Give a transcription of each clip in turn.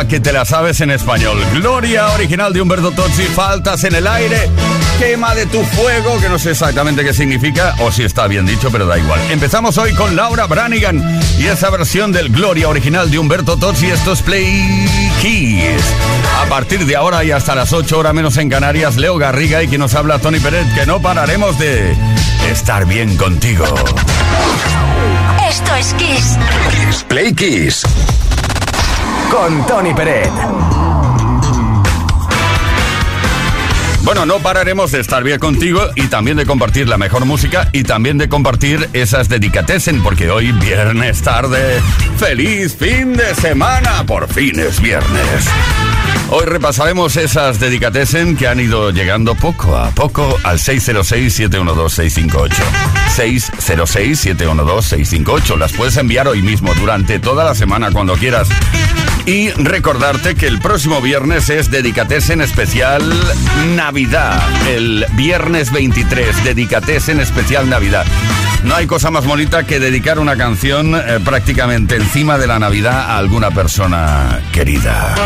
a que te la sabes en español. Gloria original de Humberto Tozzi, faltas en el aire, quema de tu fuego, que no sé exactamente qué significa, o si está bien dicho, pero da igual. Empezamos hoy con Laura Branigan y esa versión del Gloria original de Humberto Tozzi, esto es Play Keys. A partir de ahora y hasta las 8 horas menos en Canarias, Leo Garriga y quien nos habla Tony Pérez, que no pararemos de estar bien contigo. Esto es Kiss. Kiss Play Kiss. Con Tony Peret. Bueno, no pararemos de estar bien contigo y también de compartir la mejor música y también de compartir esas dedicatesen, porque hoy viernes tarde, feliz fin de semana, por fin es viernes. Hoy repasaremos esas dedicatesen que han ido llegando poco a poco al 606-712-658. 606-712-658. Las puedes enviar hoy mismo, durante toda la semana, cuando quieras. Y recordarte que el próximo viernes es Dedicatesen especial Navidad. El viernes 23, Dedicatesen especial Navidad. No hay cosa más bonita que dedicar una canción eh, prácticamente encima de la Navidad a alguna persona querida.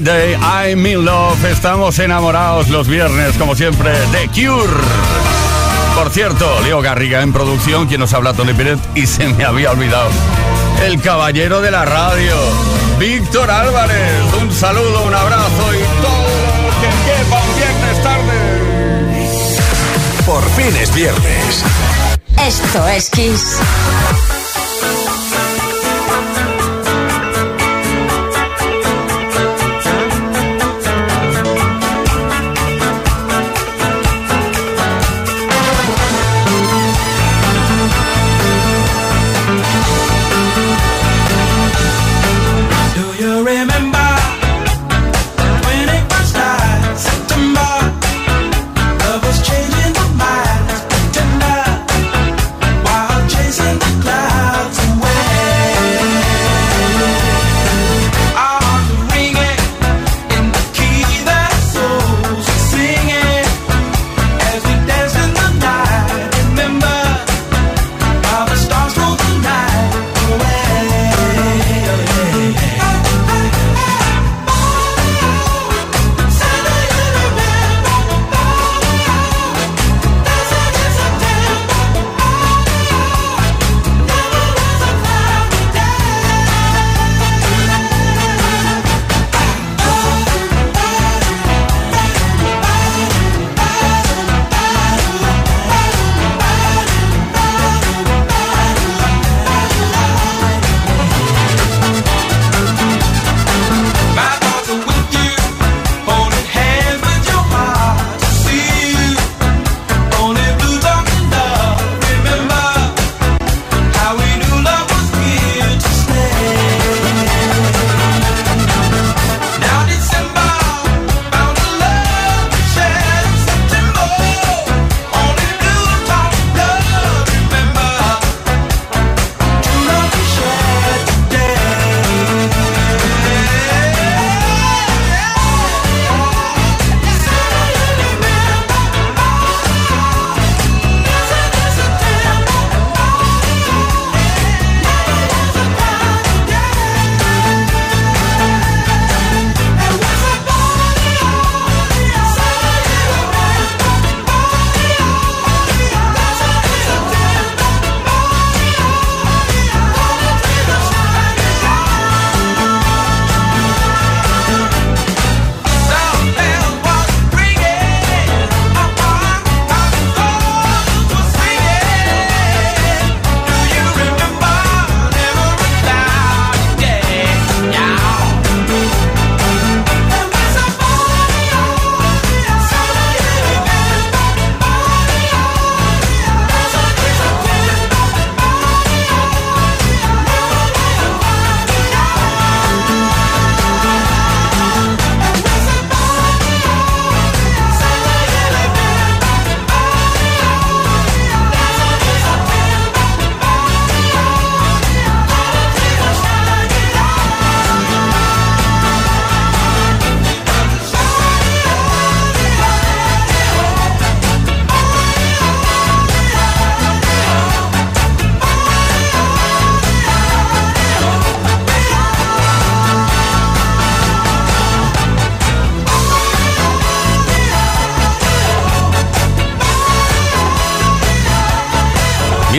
Friday, I'm in love. Estamos enamorados los viernes, como siempre, de Cure. Por cierto, Leo Garriga en producción, quien nos habla Tony Pérez, y se me había olvidado. El caballero de la radio, Víctor Álvarez. Un saludo, un abrazo y todo lo que quepa un viernes tarde. Por fin es viernes. Esto es Kiss.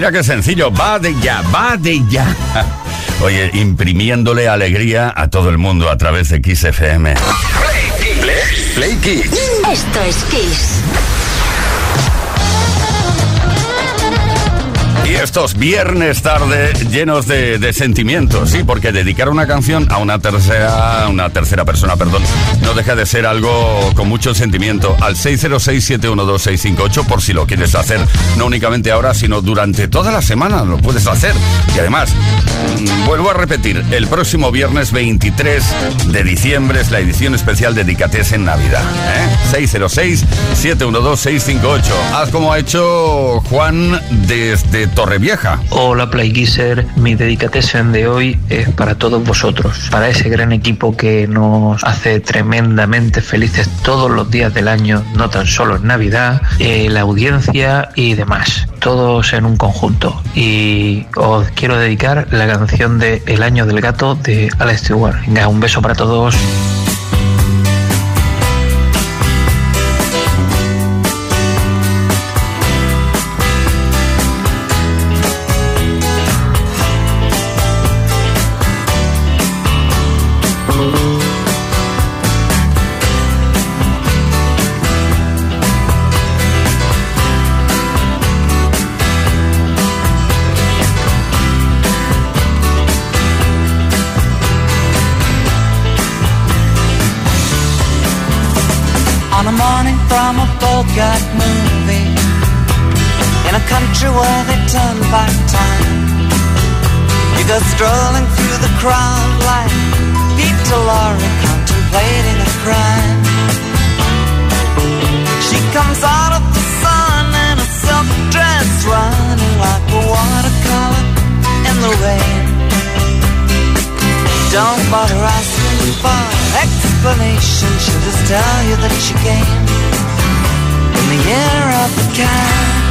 Mira qué sencillo, va de ya, va de ya. Oye, imprimiéndole alegría a todo el mundo a través de Kiss FM. Play, Kiss. Esto es Kiss. Estos viernes tarde llenos de, sentimientos, sí, porque dedicar una canción a una tercera, una tercera persona, perdón, no deja de ser algo con mucho sentimiento. Al 606-712-658, por si lo quieres hacer, no únicamente ahora, sino durante toda la semana lo puedes hacer. Y además, mm, vuelvo a repetir, el próximo viernes 23 de diciembre es la edición especial de Dedicates en Navidad. ¿eh? 606-712-658. Haz como ha hecho Juan desde Hola Playkisser, mi dedicación de hoy es para todos vosotros, para ese gran equipo que nos hace tremendamente felices todos los días del año, no tan solo en Navidad, eh, la audiencia y demás, todos en un conjunto. Y os quiero dedicar la canción de El año del gato de Alex Stewart. Venga, un beso para todos. In where they turn back time. You go strolling through the crowd like Peter Lorre contemplating a crime. She comes out of the sun in a silk dress, running like a watercolor in the rain. Don't bother asking for explanation, she'll just tell you that she came in the year of the cat.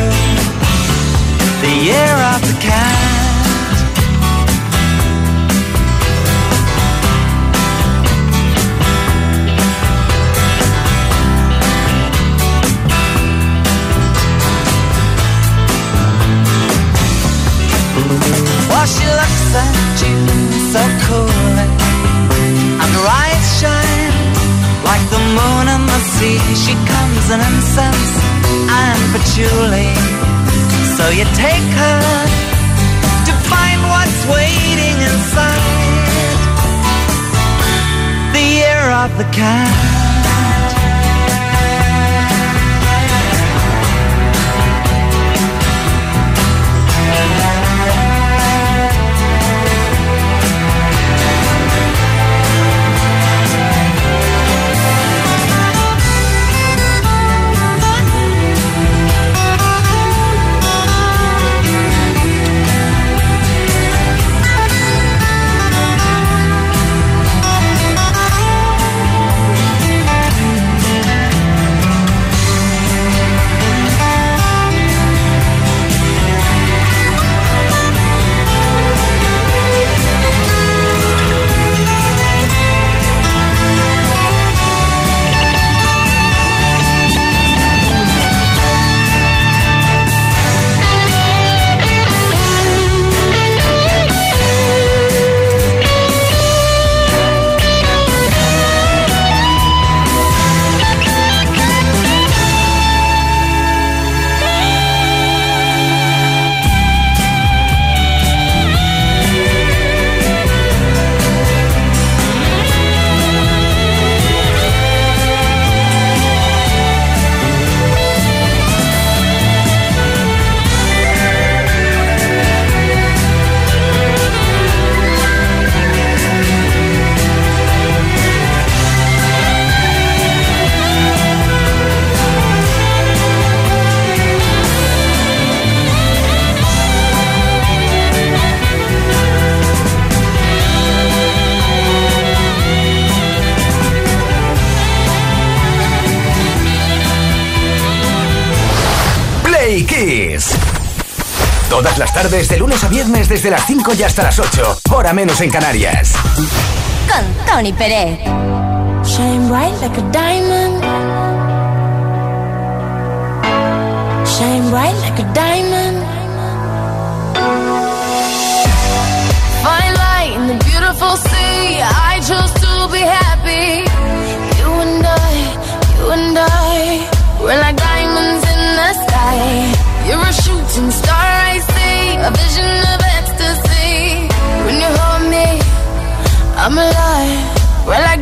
the year of the cat. While she looks at you so coolly And her eyes shine like the moon and the sea She comes in incense and patchouli So you take her to find what's waiting inside. The year of the cat tardes, de lunes a viernes, desde las 5 y hasta las 8. Hora menos en Canarias. Con Tony Pérez. Shine bright like a diamond. Shine bright like a diamond. Fine light in the beautiful sea. I chose to be happy. You and I, you and I. We're like diamonds in the sky. You're a shooting star, I'm alive. We're like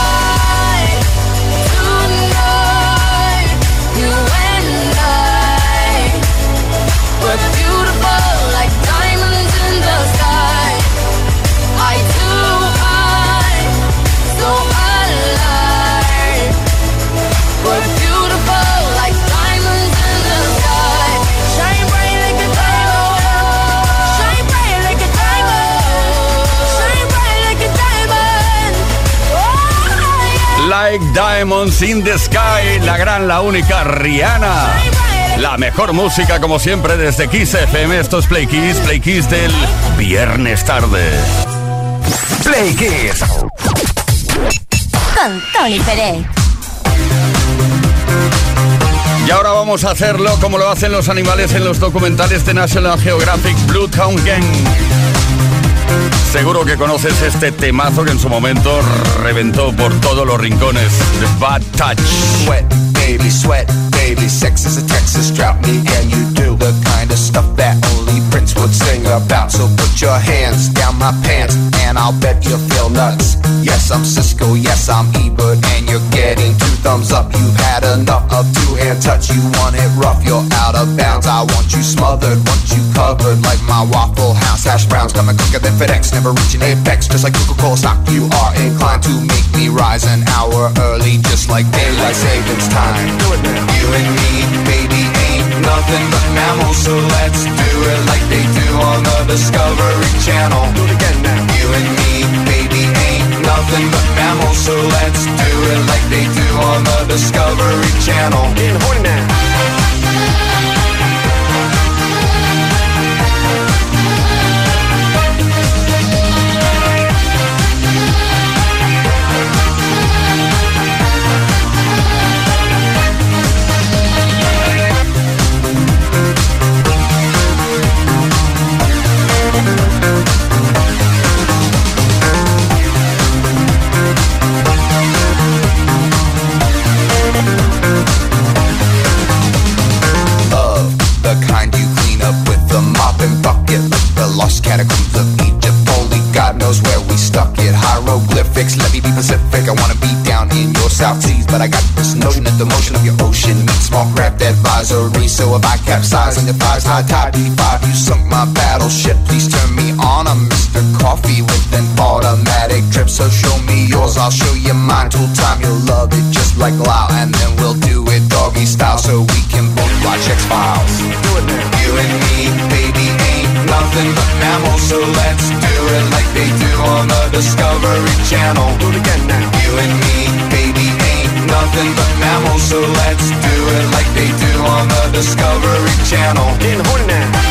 Like Diamonds in the Sky, la gran, la única Rihanna. La mejor música, como siempre, desde Kiss FM. Esto es Play Kiss, Play Kiss del viernes tarde. Play Kiss. Con Tony Pérez. Y ahora vamos a hacerlo como lo hacen los animales en los documentales de National Geographic Bloodhound Gang. Seguro que conoces este temazo que en su momento reventó por todos los rincones. The Bad Touch. Sweat, baby, sweat, baby. Sex is a Texas drought, me and you do the kind of stuff that only Prince would sing about. So put your hands down my pants, and I'll bet you feel nuts. Yes, I'm Cisco, yes, I'm Ebert, and you're getting two thumbs up. You've had enough of two-hand touch. You want it rough, you're out of bounds. I want you smothered, want you hash browns. Coming quicker than FedEx, never reaching apex. Just like Coca-Cola stock, you are inclined to make me rise an hour early, just like daylight savings time. You and me, baby, ain't nothing but mammals, so let's do it like they do on the Discovery Channel. Do it again now. You and me, baby, ain't nothing but mammals, so let's do it like they do on the Discovery Channel. High tide, B5, you sunk my battleship. Please turn me on. I'm Mr. Coffee with an automatic trip. So show me yours, I'll show you mine. Tool time, you'll love it just like Lao. And then we'll do it doggy style so we can both watch X Files. Do it now. You and me, baby, ain't nothing but mammals. So let's do it like they do on the Discovery Channel. Do it again now. You and me, baby, ain't nothing but mammals. So let's do Discovery Channel. in Hunden.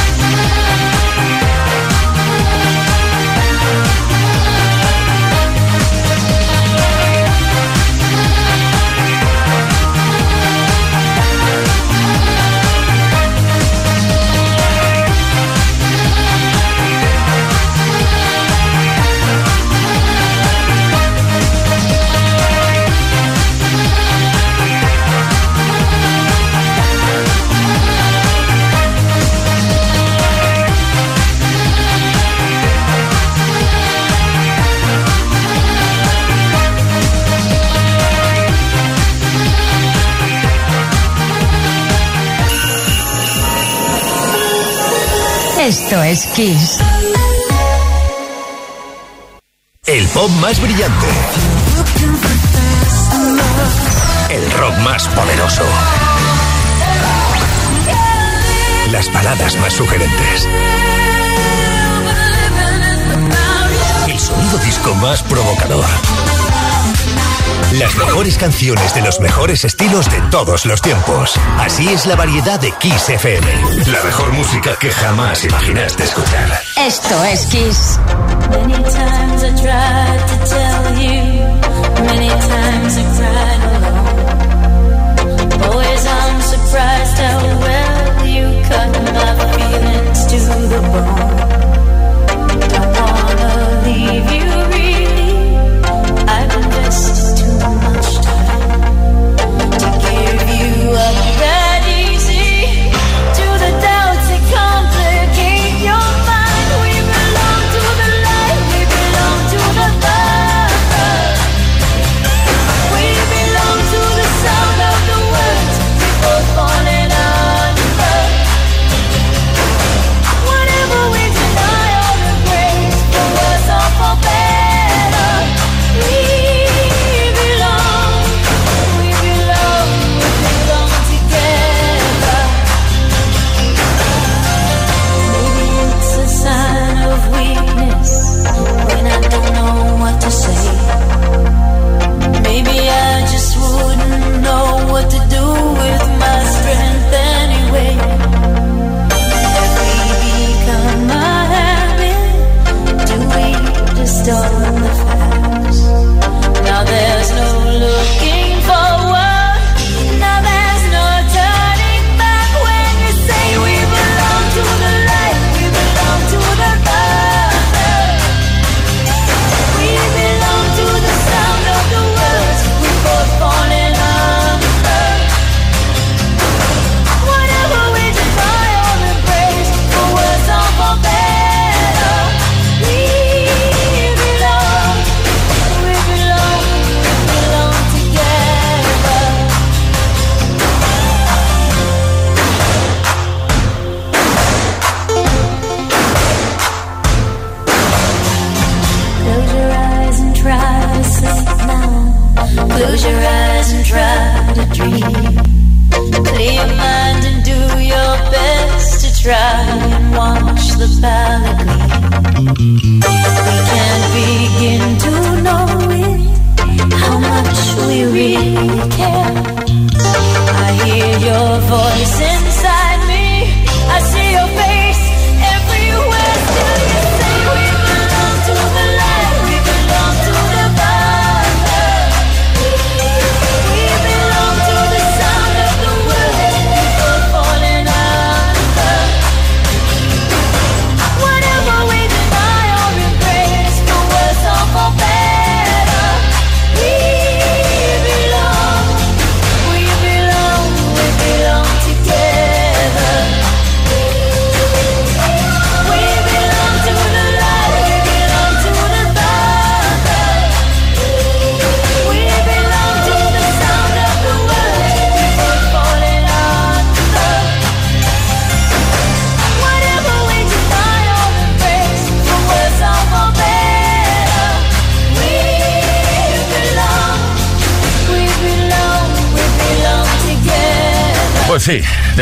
Es Kiss. El pop más brillante. El rock más poderoso. Las baladas más sugerentes. El sonido disco más provocador. Las mejores canciones de los mejores estilos de todos los tiempos. Así es la variedad de Kiss FM. La mejor música que jamás imaginaste escuchar. Esto es Kiss. Many times I tried to tell you, many times I cried alone. Always I'm surprised how well you cut my feelings to the bone. Don't wanna leave you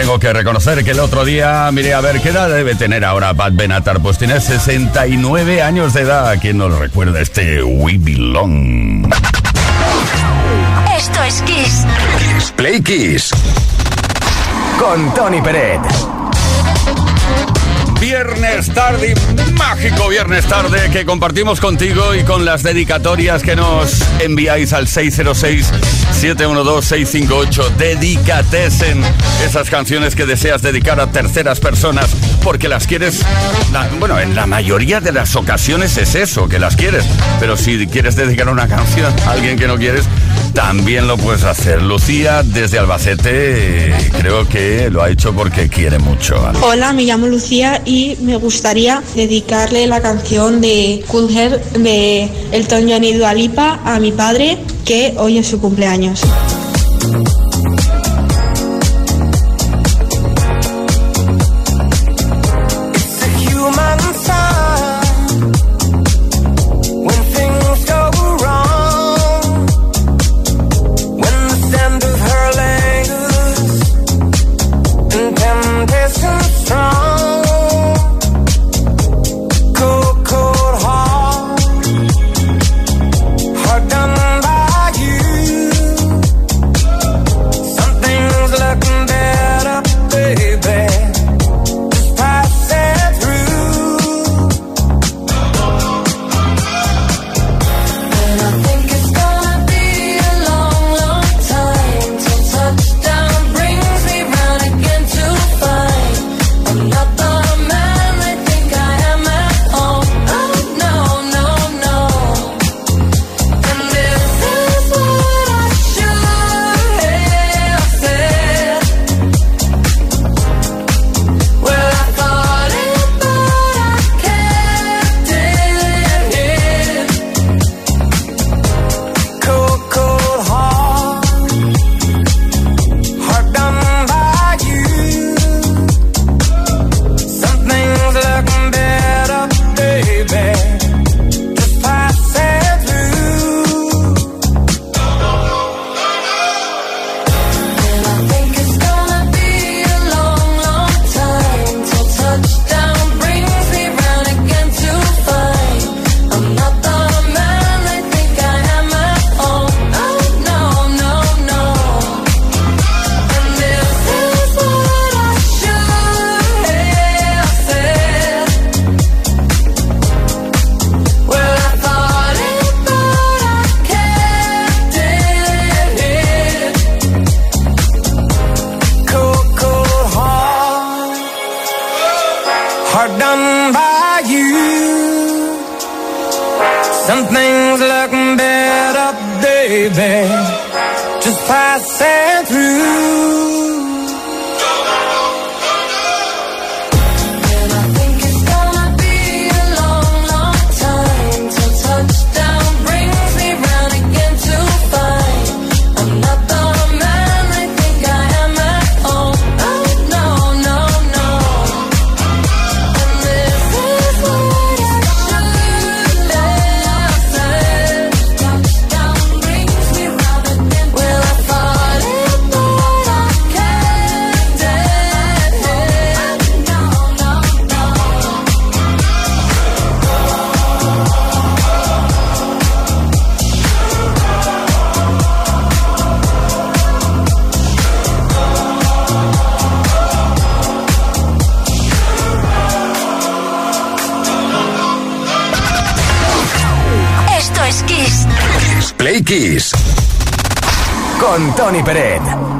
tengo que reconocer que el otro día miré a ver qué edad debe tener ahora Pat Benatar. Pues tiene 69 años de edad. ¿Quién nos recuerda este We Belong? Esto es Kiss. Play Kiss. Con Tony Peret viernes tarde, mágico viernes tarde que compartimos contigo y con las dedicatorias que nos enviáis al 606-712-658. Dedicatesen esas canciones que deseas dedicar a terceras personas porque las quieres. bueno, en la mayoría de las ocasiones es eso, que las quieres. Pero si quieres dedicar una canción a alguien que no quieres, también lo puedes hacer. Lucía, desde Albacete, creo que lo ha hecho porque quiere mucho. Hola, me llamo Lucía y me gustaría dedicarle la canción de Cool Hair de Elton John y Dualipa a mi padre, que hoy es su cumpleaños. Kiss. Con Tony Peret.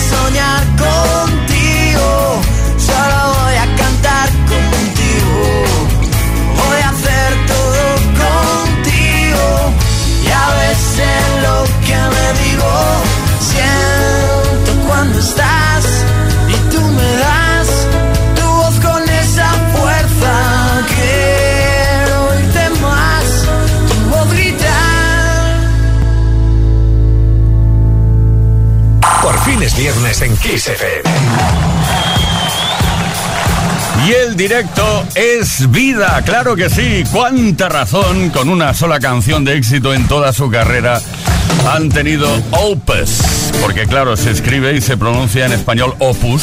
soñar Kiss FM. Y el directo es vida, claro que sí. Cuánta razón con una sola canción de éxito en toda su carrera han tenido Opus, porque claro, se escribe y se pronuncia en español Opus,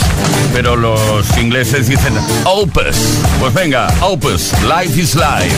pero los ingleses dicen Opus. Pues venga, Opus, Life is Life.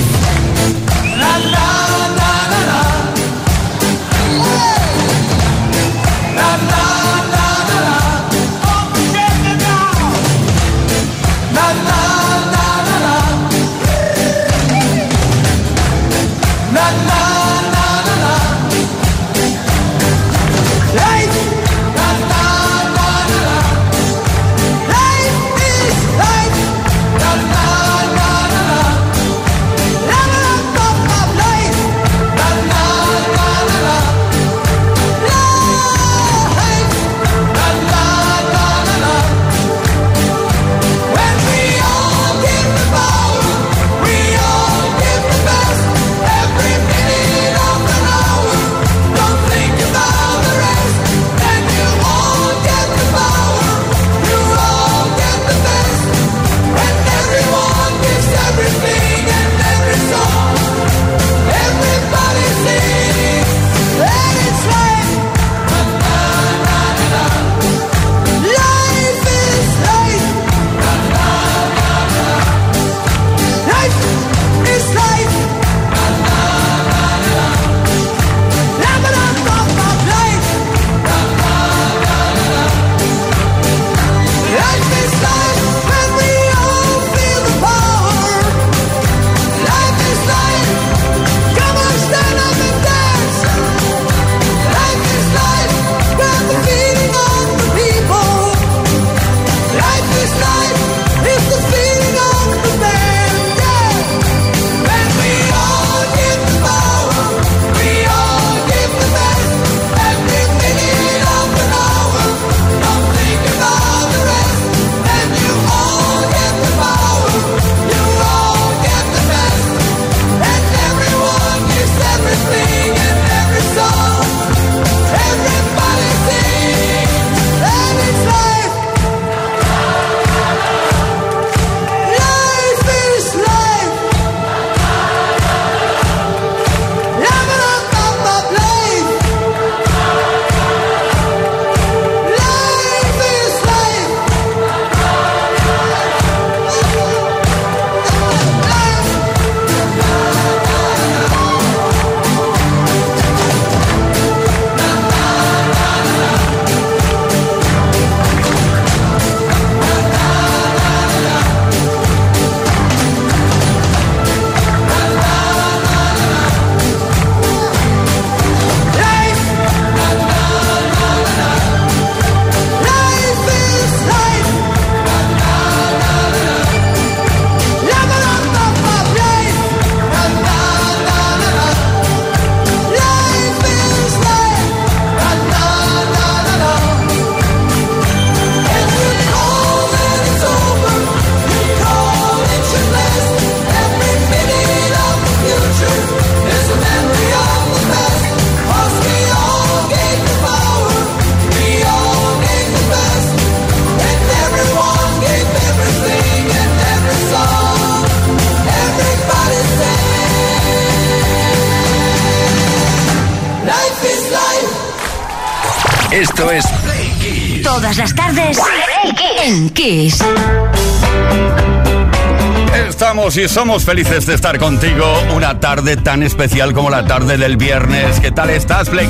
Kiss. Estamos y somos felices de estar contigo una tarde tan especial como la tarde del viernes. ¿Qué tal estás, Play?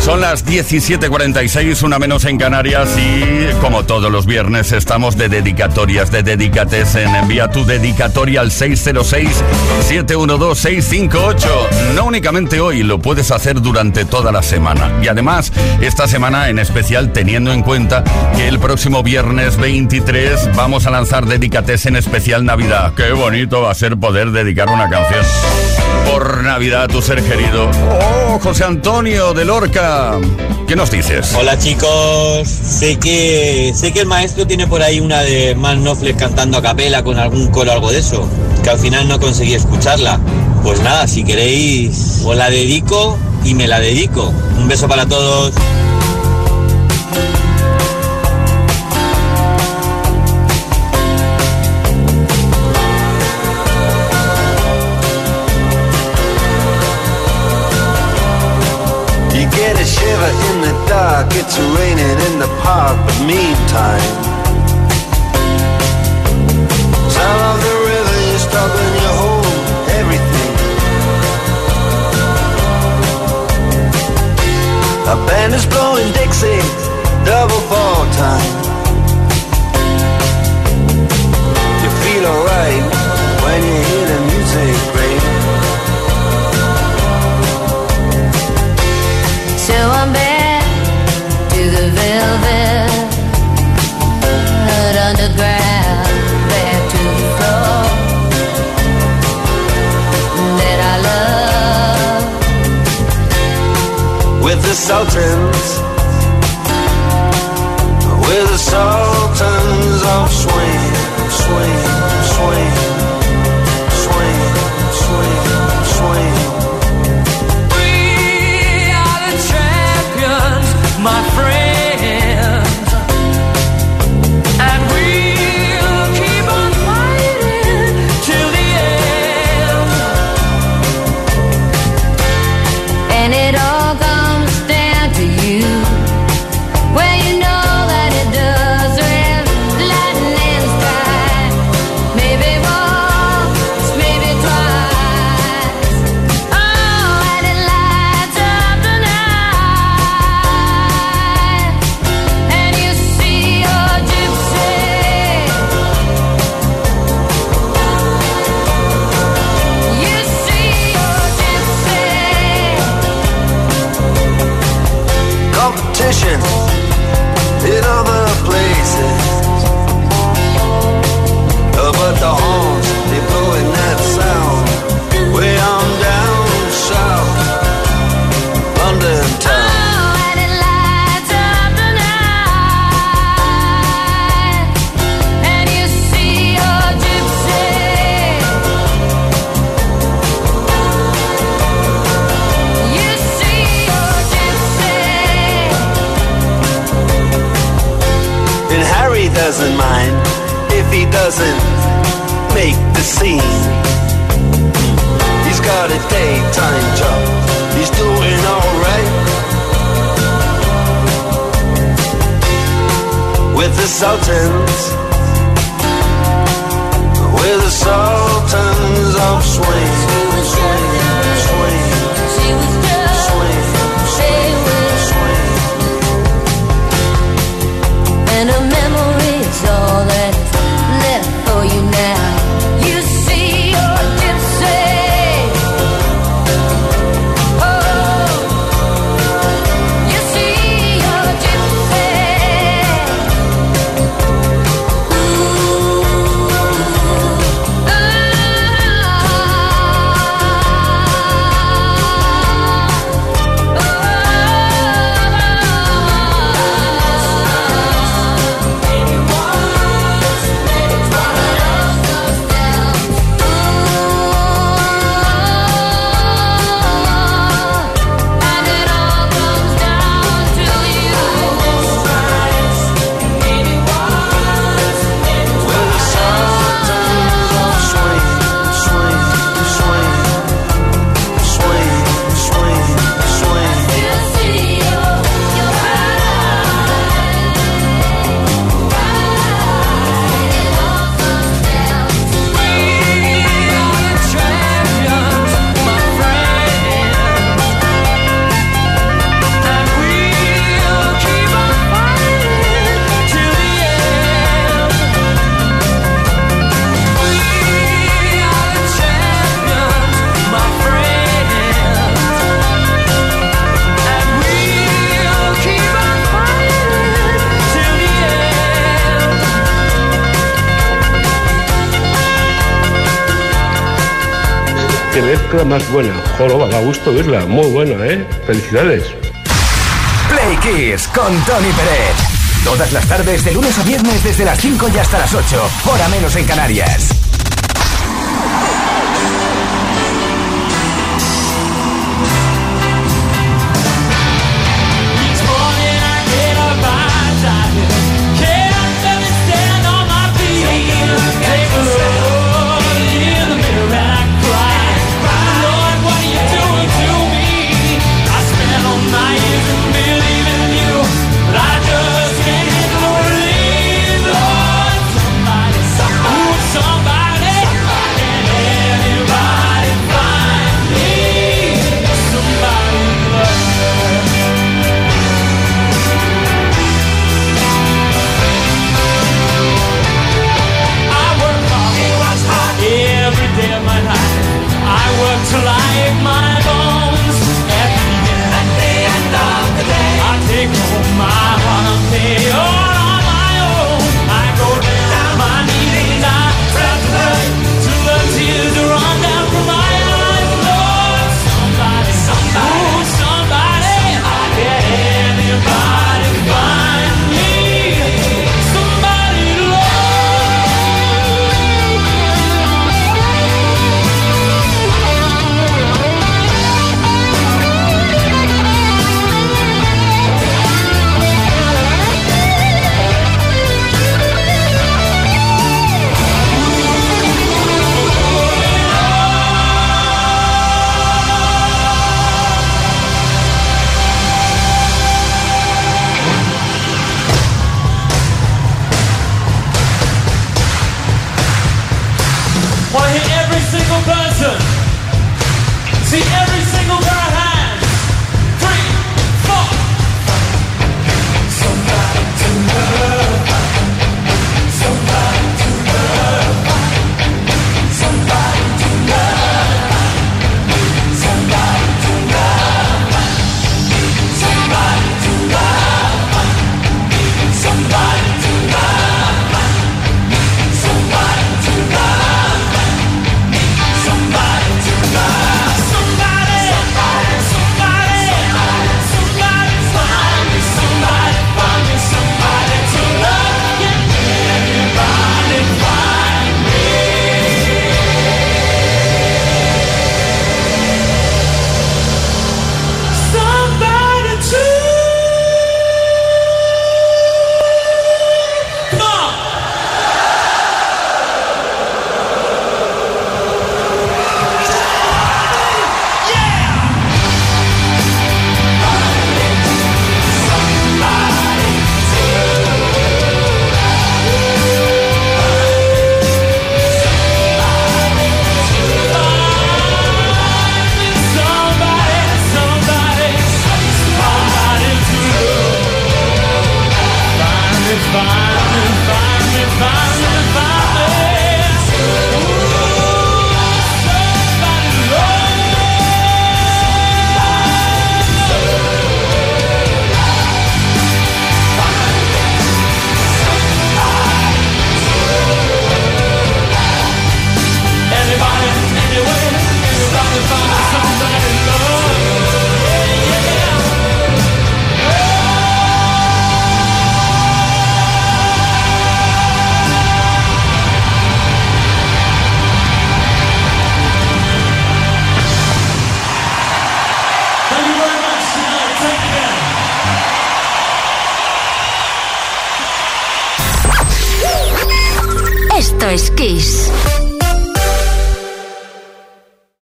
Son las 17.46, una menos en Canarias y como todos los viernes estamos de dedicatorias, de dedicates en envía tu dedicatoria al 606-712-658. No únicamente hoy, lo puedes hacer durante toda la semana. Y además, esta semana en especial teniendo en cuenta que el próximo viernes 23 vamos a lanzar dedicates en especial Navidad. Qué bonito va a ser poder dedicar una canción por Navidad a tu ser querido. Oh, José Antonio de Lorca. ¿Qué nos dices? Hola chicos, sé que sé que el maestro tiene por ahí una de Man Knopfler cantando a capela con algún coro algo de eso, que al final no conseguí escucharla. Pues nada, si queréis os la dedico y me la dedico. Un beso para todos. Dark, it's raining in the park, but meantime, the river, you stop and you hold everything. A band is blowing Dixie, double fall time. The Sultans, with the Sultans doesn't mind if he doesn't make the scene. He's got a daytime job, he's doing alright. With the Sultans, with the Sultans of swing, mezcla más buena. Joroba, da gusto oírla. Muy buena, ¿eh? Felicidades. Play Kiss con Tony Pérez. Todas las tardes, de lunes a viernes, desde las 5 y hasta las 8. Hora menos en Canarias.